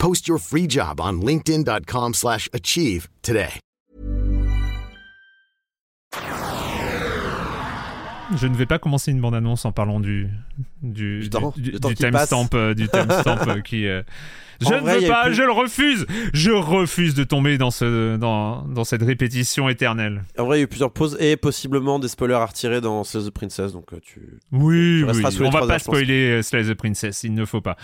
Post your free job on linkedin.com/achieve slash achieve today. Je ne vais pas commencer une bande-annonce en parlant du du, Du temps, du, du temps du qui timestamp euh, du timestamp euh, qui euh, je En ne vrai, veux pas, plus- je le refuse. Je refuse de tomber dans ce dans dans cette répétition éternelle. En vrai, il y a eu plusieurs pauses et possiblement des spoilers à retirer dans Slay the Princess, donc tu. Oui, Tu oui. resteras sous les On va pas spoiler Slay the Princess, il ne faut pas.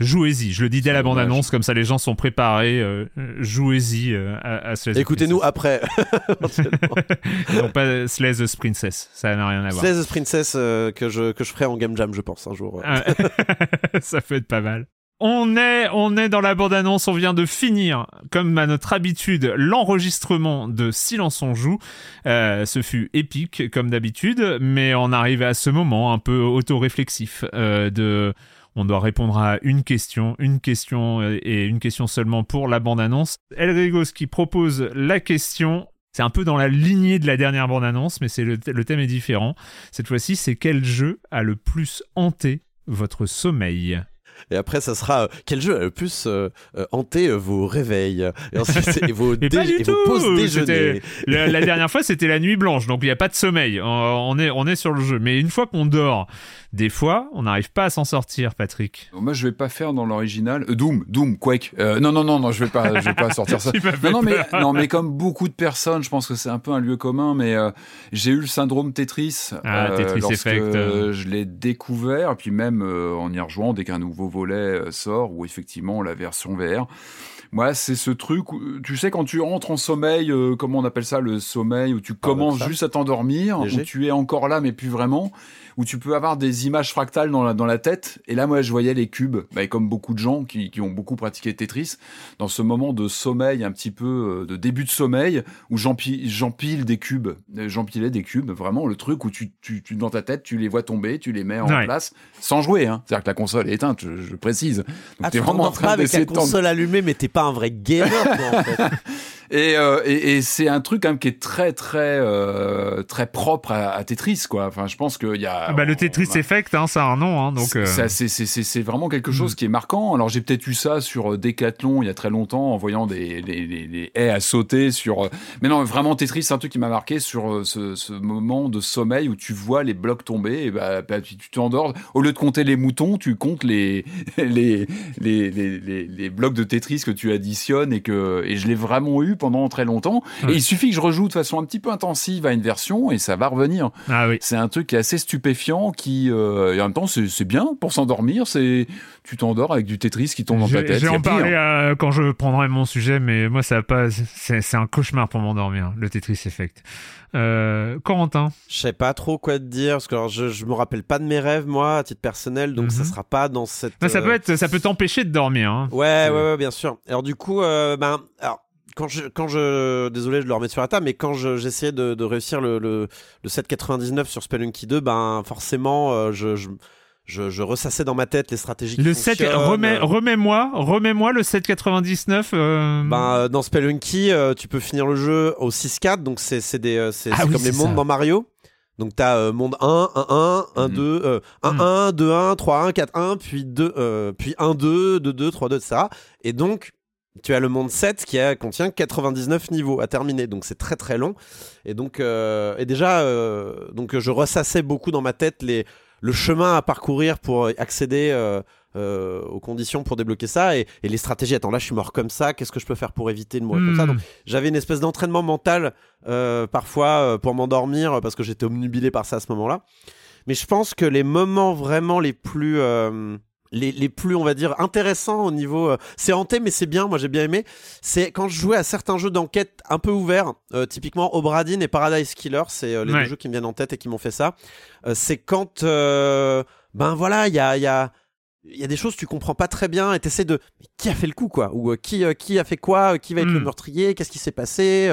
Jouez-y, je le dis dès la bande-annonce, comme ça les gens sont préparés. euh, Jouez-y euh, à, à Écoutez-nous après. non pas Slay the Princess, ça n'a rien à voir. Slay the Princess euh, que je que je ferai en game jam, je pense un jour. Ah, ça peut être pas mal. On est, on est dans la bande-annonce, on vient de finir, comme à notre habitude, l'enregistrement de Silence on joue. Euh, ce fut épique, comme d'habitude, mais on arrive à ce moment un peu autoréflexif euh, de... On doit répondre à une question, une question euh, et une question seulement pour la bande-annonce. El Rigos qui propose la question. C'est un peu dans la lignée de la dernière bande-annonce, mais le thème est différent. Cette fois-ci, c'est quel jeu a le plus hanté votre sommeil? Et après, ça sera euh, quel jeu a le plus euh, euh, hanté euh, vos réveils et ensuite c'est- et vos, et vos tout pauses déjeuner. La, la dernière fois, c'était la nuit blanche, donc il n'y a pas de sommeil. On, on est, on est sur le jeu. Mais une fois qu'on dort, des fois, on n'arrive pas à s'en sortir, Patrick. Moi, je vais pas faire dans l'original. Euh, Doom, Doom, Quake. Euh, non, non, non, non, je vais pas, je vais pas sortir ça. Non, non, mais, peur. non, mais comme beaucoup de personnes, je pense que c'est un peu un lieu commun, mais euh, j'ai eu le syndrome Tetris. Ah, Tetris lorsque, Effect, euh. euh, je l'ai découvert, et puis même euh, en y rejoignant dès qu'un nouveau volet euh, sort, ou effectivement la version VR. Moi, c'est ce truc où, tu sais, quand tu rentres en sommeil, euh, comment on appelle ça, le sommeil, où tu commences juste à t'endormir, où tu es encore là, mais plus vraiment, où tu peux avoir des images fractales dans la, dans la tête. Et là, moi, je voyais les cubes, bah, et comme beaucoup de gens qui, qui ont beaucoup pratiqué Tetris, dans ce moment de sommeil, un petit peu euh, de début de sommeil, où j'empile des cubes, Euh, j'empilais des cubes, vraiment le truc où tu, tu, tu- dans ta tête, tu les vois tomber, tu les mets en Ouais. place, sans jouer. Hein. C'est-à-dire que la console est éteinte, je, je précise. Donc, Ah, vraiment en train avec la console allumée, mais t'es pas un vrai gamer. Et, euh, et, et c'est un truc quand même qui est très très euh, très propre à, à Tetris quoi. Enfin, je pense qu'il y a. bah, le Tetris a- Effect, hein, ça a un nom. Hein, donc, c'est- euh, vraiment quelque Mm. chose qui est marquant. Alors j'ai peut-être eu ça sur Decathlon il y a très longtemps en voyant des, des- des haies à sauter sur. Mais non, vraiment Tetris, c'est un truc qui m'a marqué sur ce, ce moment de sommeil où tu vois les blocs tomber et bah, bah, tu t'endors. Au lieu de compter les moutons, tu comptes les les, les, les, les, les blocs de Tetris que tu additionnes et que et je l'ai vraiment eu pendant très longtemps. Et il suffit que je rejoue de façon un petit peu intensive à une version et ça va revenir. Ah oui. C'est un truc qui est assez stupéfiant, qui euh, et en même temps c'est c'est bien pour s'endormir. C'est tu t'endors avec du Tetris qui tombe dans ta tête. je vais y a en parler euh, quand je prendrai mon sujet, mais moi, ça a pas. C'est c'est un cauchemar pour m'endormir, le Tetris Effect. Euh, Corentin, Je sais pas trop quoi te dire, parce que alors, je, je me rappelle pas de mes rêves, moi, à titre personnel, donc ça Mhm. sera pas dans cette. Bah, ça euh, peut être, ça peut t'empêcher de dormir. Hein. Ouais, ouais, ouais, bien sûr. Alors du coup, euh, ben, alors quand je, quand je, désolé, je le remets sur la table, mais quand je- j'essayais de, de réussir le, le, le 7,99 sur Spelunky 2, ben forcément, euh, je, je, je, je ressassais dans ma tête les stratégies qui Le 7, fonctionnent. remets, remets-moi, remets-moi le 7,99. euh, Ben, euh, dans Spelunky, euh, tu peux finir le jeu au 6-4, donc c'est c'est des euh, c'est Ah oui, comme les mondes ça. dans Mario. Donc t'as euh, monde 1, 1, 1, 1, Mhm. 2, euh, 1, Mhm. 1, 2, 1, 3, 1, 4, 1, puis 2, euh, puis 1, 2, 2, 2, 3, 2, etc. Et donc, tu as le monde 7 qui a, contient 99 niveaux à terminer. Donc c'est très très long. Et donc, euh, et déjà, euh, donc je ressassais beaucoup dans ma tête les, le chemin à parcourir pour accéder euh, aux conditions pour débloquer ça et, et les stratégies. Attends, là je suis mort comme ça, qu'est-ce que je peux faire pour éviter de mourir comme ça hmm. Donc j'avais une espèce d'entraînement mental parfois pour m'endormir parce que j'étais omnubilé par ça à ce moment-là. Mais je pense que les moments vraiment les plus les, les plus on va dire intéressants au niveau euh, c'est hanté mais c'est bien moi j'ai bien aimé c'est quand je jouais à certains jeux d'enquête un peu ouverts euh, typiquement Obradin et Paradise Killer c'est euh, les Ouais. deux jeux qui me viennent en tête et qui m'ont fait ça Euh, c'est quand euh, ben voilà il y a il y a il y a des choses que tu comprends pas très bien et t'essaies de mais qui a fait le coup quoi? Ou euh, qui euh, qui a fait quoi? Euh, qui va être Mm. le meurtrier? Qu'est-ce qui s'est passé?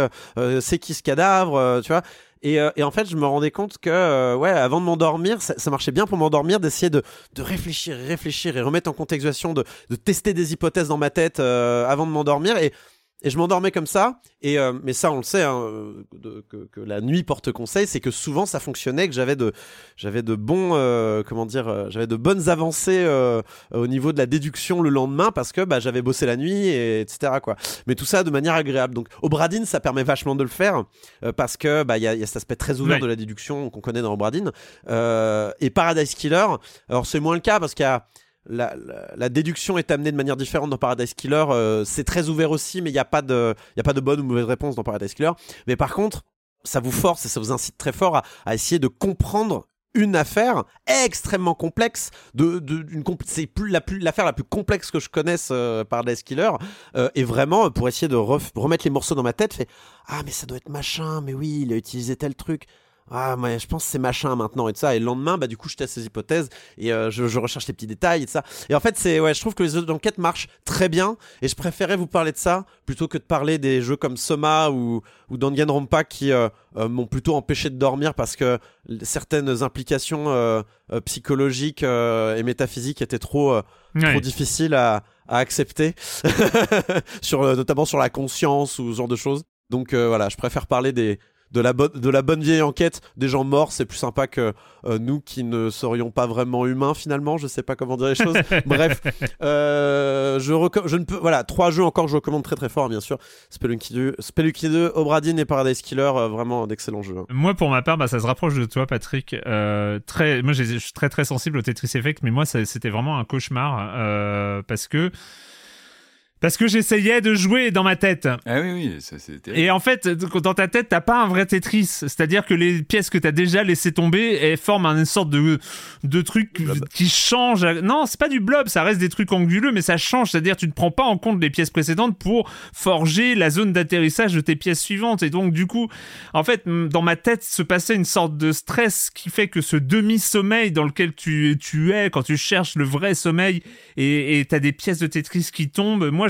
C'est qui ce cadavre? Tu vois? Et, et en fait je me rendais compte que ouais avant de m'endormir ça, ça marchait bien pour m'endormir d'essayer de, de réfléchir et réfléchir et remettre en contextualisation de, de tester des hypothèses dans ma tête avant de m'endormir. Et et je m'endormais comme ça, et euh, mais ça on le sait, hein, euh, de- que, que la nuit porte conseil, c'est que souvent ça fonctionnait, que j'avais de, j'avais de bons, euh, comment dire, euh, j'avais de bonnes avancées euh, au niveau de la déduction le lendemain parce que bah, j'avais bossé la nuit, et, etc. Quoi. Mais tout ça de manière agréable. Donc au Bradin, ça permet vachement de le faire euh, parce que bah il y, y a cet aspect très ouvert de la déduction qu'on connaît dans Obradin. Euh, et Paradise Killer, alors c'est moins le cas parce qu'il y a la, déduction est amenée de manière différente dans Paradise Killer. euh, c'est très ouvert aussi, mais il n'y a, pas de- bonne ou mauvaise réponse dans Paradise Killer. Mais par contre, ça vous force et ça vous incite très fort à, essayer de comprendre une affaire extrêmement complexe de, c'est la plus l'affaire la plus complexe que je connaisse euh, Paradise Killer euh, et vraiment pour essayer de remettre les morceaux dans ma tête fait ah mais ça doit être machin mais oui il a utilisé tel truc ah mais je pense que c'est machin maintenant et tout ça. Et le lendemain bah du coup je teste ces hypothèses et euh, je, je recherche les petits détails et tout ça. Et en fait c'est ouais je trouve que les jeux d'enquête marchent très bien et je préférais vous parler de ça plutôt que de parler des jeux comme Soma ou ou Danganronpa qui euh, euh, m'ont plutôt empêché de dormir parce que certaines implications psychologiques et métaphysiques étaient trop Ouais. trop difficiles à, à accepter. Sur notamment sur la conscience ou ce genre de choses. Donc voilà je préfère parler des de la bonne de la bonne vieille enquête des gens morts c'est plus sympa que euh, nous qui ne serions pas vraiment humains finalement je sais pas comment dire les choses bref euh, je je ne peux voilà trois jeux encore que je recommande très très fort bien sûr Spelunky 2 Spelunky 2 Obradin et Paradise Killer euh, vraiment d'excellents jeux hein. Moi, pour ma part, bah, ça se rapproche de toi, Patrick. Très, moi, je suis très très sensible au Tetris Effect, mais moi, c'était vraiment un cauchemar parce que parce que j'essayais de jouer dans ma tête. Ah oui, oui, ça terrible. Et en fait, dans ta tête, t'as pas un vrai Tetris. C'est-à-dire que les pièces que t'as déjà laissé tomber, elles forment une sorte de, de truc Blob. qui change. Non, c'est pas du blob, ça reste des trucs anguleux, mais ça change. C'est-à-dire tu ne prends pas en compte les pièces précédentes pour forger la zone d'atterrissage de tes pièces suivantes. Et donc, du coup, en fait, dans ma tête se passait une sorte de stress qui fait que ce demi-sommeil dans lequel tu, tu es, quand tu cherches le vrai sommeil et t'as des pièces de Tetris qui tombent, moi,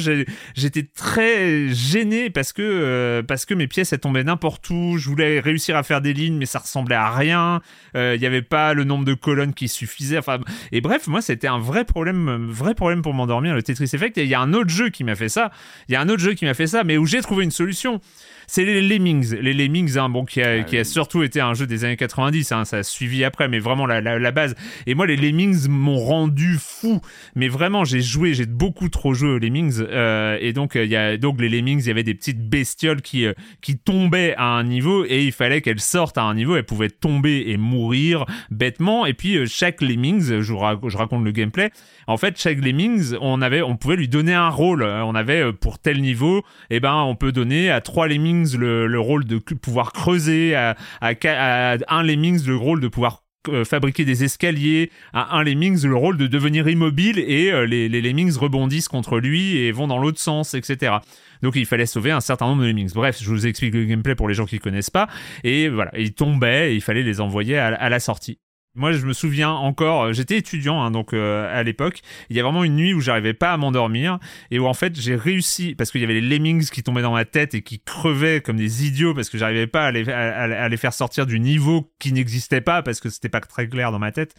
j'étais très gêné parce que, euh, parce que mes pièces, elles tombaient n'importe où. Je voulais réussir à faire des lignes, mais ça ressemblait à rien. Euh, Il n'y avait pas le nombre de colonnes qui suffisait. Enfin, et bref, moi, c'était un vrai problème, euh, vrai problème pour m'endormir, le Tetris Effect. Et il y a un autre jeu qui m'a fait ça. Il y a un autre jeu qui m'a fait ça, mais où j'ai trouvé une solution. C'est les Lemmings. Les Lemmings, hein, bon, qui a, Ah qui a surtout été un jeu des années 90, hein, ça a suivi après, mais vraiment la, la, la base. Et moi, les Lemmings m'ont rendu fou. Mais vraiment, j'ai joué, j'ai beaucoup trop joué aux Lemmings. Euh, et donc, euh, il y a, donc, les Lemmings, il y avait des petites bestioles qui, euh, qui tombaient à un niveau et il fallait qu'elles sortent à un niveau. Elles pouvaient tomber et mourir bêtement. Et puis, chaque Lemmings, je, raconte le gameplay. En fait, chaque Lemmings, on avait, on pouvait lui donner un rôle. On avait, pour tel niveau, eh ben, on peut donner à trois Lemmings le, le rôle de pouvoir creuser, à, à, un Lemmings le rôle de pouvoir fabriquer des escaliers, à un Lemmings le rôle de devenir immobile et euh, les, Lemmings rebondissent contre lui et vont dans l'autre sens, etc. Donc il fallait sauver un certain nombre de Lemmings. Bref, je vous explique le gameplay pour les gens qui connaissent pas. Et voilà, ils tombaient et il fallait les envoyer à la sortie. Moi, je me souviens encore, euh, j'étais étudiant hein, donc euh, à l'époque. Il y a vraiment une nuit où j'arrivais pas à m'endormir et où en fait j'ai réussi parce qu'il y avait les lemmings qui tombaient dans ma tête et qui crevaient comme des idiots parce que j'arrivais pas à les, faire sortir du niveau qui n'existait pas parce que c'était pas très clair dans ma tête.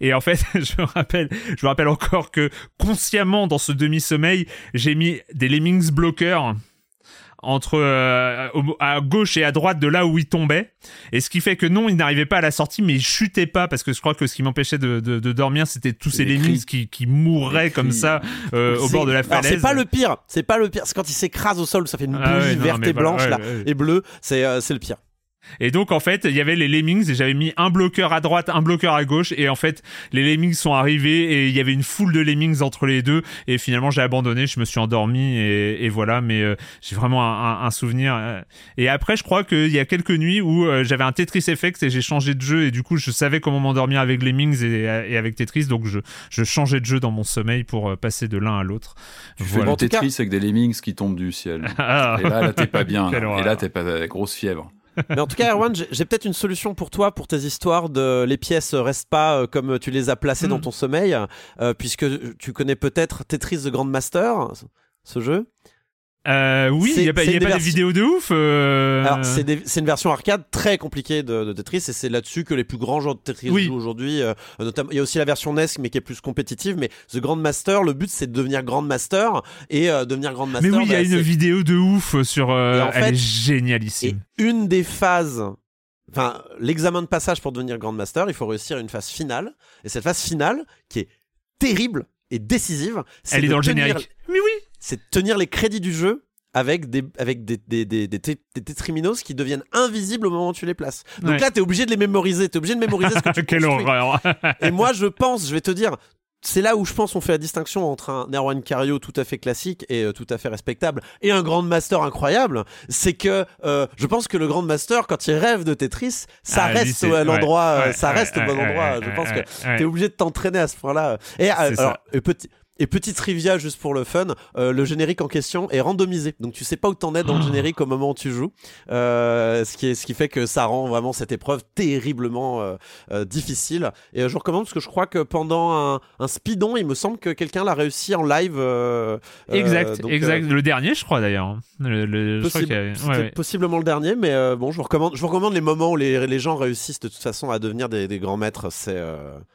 Et en fait, je me rappelle, je me rappelle encore que consciemment dans ce demi-sommeil, j'ai mis des lemmings bloqueurs entre euh, à gauche et à droite de là où il tombait et ce qui fait que non il n'arrivait pas à la sortie mais il chutait pas parce que je crois que ce qui m'empêchait de, de, de dormir c'était tous ces cris. qui, qui mourraient comme ça euh, au bord de la alors, falaise C'est pas le pire, c'est pas le pire. C'est quand il s'écrase au sol, ça fait une Ah ouais, non, verte et blanche ouais, là ouais. et bleue. C'est euh, c'est le pire. Et donc en fait, il y avait les lemmings et j'avais mis un bloqueur à droite, un bloqueur à gauche et en fait, les lemmings sont arrivés et il y avait une foule de lemmings entre les deux et finalement j'ai abandonné, je me suis endormi et, et voilà. Mais euh, j'ai vraiment un, un- un souvenir. euh. Et après, je crois qu'il y a quelques nuits où euh, j'avais un Tetris Effect et j'ai changé de jeu et du coup je savais comment m'endormir avec lemmings et, et avec Tetris, donc je, je changeais de jeu dans mon sommeil pour euh, passer de l'un à l'autre. Tu fais Voilà. du Tetris avec des lemmings qui tombent du ciel. Ah. Et là, là t'es pas bien. Là. Et là, t'es pas la grosse fièvre. Mais en tout cas, Erwan, j'ai peut-être une solution pour toi pour tes histoires de les pièces restent pas euh, comme tu les as placées dans Mm. ton sommeil, euh, puisque tu connais peut-être Tetris The Grandmaster, ce jeu. Euh, oui, il y a pas, y a pas des version- vidéos de ouf. euh, Alors, c'est des- c'est une version arcade très compliquée de, de Tetris et c'est là-dessus que les plus grands joueurs de Tetris Oui. jouent aujourd'hui. euh, notamment, il y a aussi la version NES mais qui est plus compétitive. Mais The Grandmaster, le but c'est de devenir Grandmaster et euh, devenir Grandmaster. Mais oui, il y a bah, une vidéo de ouf sur. Et en elle fait- est Et génialissime. une des phases, enfin, l'examen de passage pour devenir Grandmaster, il faut réussir une phase finale. Et cette phase finale, qui est terrible et décisive, c'est Elle est dans le générique. C'est de tenir les crédits du jeu avec des avec des des des, qui deviennent invisibles au moment où tu les places. Donc Ouais. là, t'es obligé de les mémoriser. T'es obligé de mémoriser ce que tu Quelle construis. horreur. Et moi, je pense, je vais te dire, c'est là où je pense on fait la distinction entre un Erwan Cario tout à fait classique et euh, tout à fait respectable et un Grandmaster incroyable. C'est que euh, je pense que le Grandmaster, quand il rêve de Tetris, ça Ah, reste à l'endroit, ouais, euh, ouais, ça reste au bon endroit. je pense que t'es obligé de t'entraîner à ce point-là. Et euh, alors, petit. Et petit trivia juste pour le fun, euh, le générique en question est randomisé, donc tu sais pas où t'en es dans Oh. le générique au moment où tu joues, euh, ce qui est ce qui fait que ça rend vraiment cette épreuve terriblement euh, difficile. Et je recommande parce que je crois que pendant un, un speedon, il me semble que quelqu'un l'a réussi en live. Exact, donc, exact. Le dernier, je crois d'ailleurs. Le, le- je crois Possible. qu'il y a- C'était ouais, ouais. possiblement le dernier, mais bon, je vous recommande, je vous recommande les moments où les, les gens réussissent de toute façon à devenir des, des grands maîtres. C'est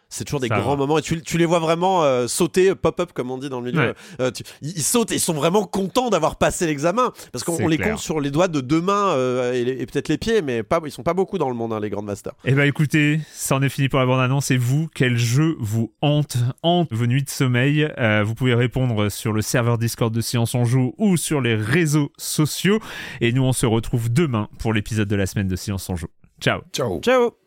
c'est toujours des Ça grands va. moments et tu, tu les vois vraiment euh, sauter, pop-up comme on dit dans le milieu. Ouais. Euh, tu- ils, ils sautent et ils sont vraiment contents d'avoir passé l'examen parce qu'on les compte sur les doigts de deux mains euh, et, peut-être les pieds, mais pas, ils sont pas beaucoup dans le monde hein, les grands masters. Eh ben écoutez, ça en est fini pour la bande-annonce. Et vous, quel jeu vous hante, hante vos nuits de sommeil? Euh, Vous pouvez répondre sur le serveur Discord de Silence on Joue ou sur les réseaux sociaux. Et nous, on se retrouve demain pour l'épisode de la semaine de Silence on Joue. Ciao Ciao. Ciao.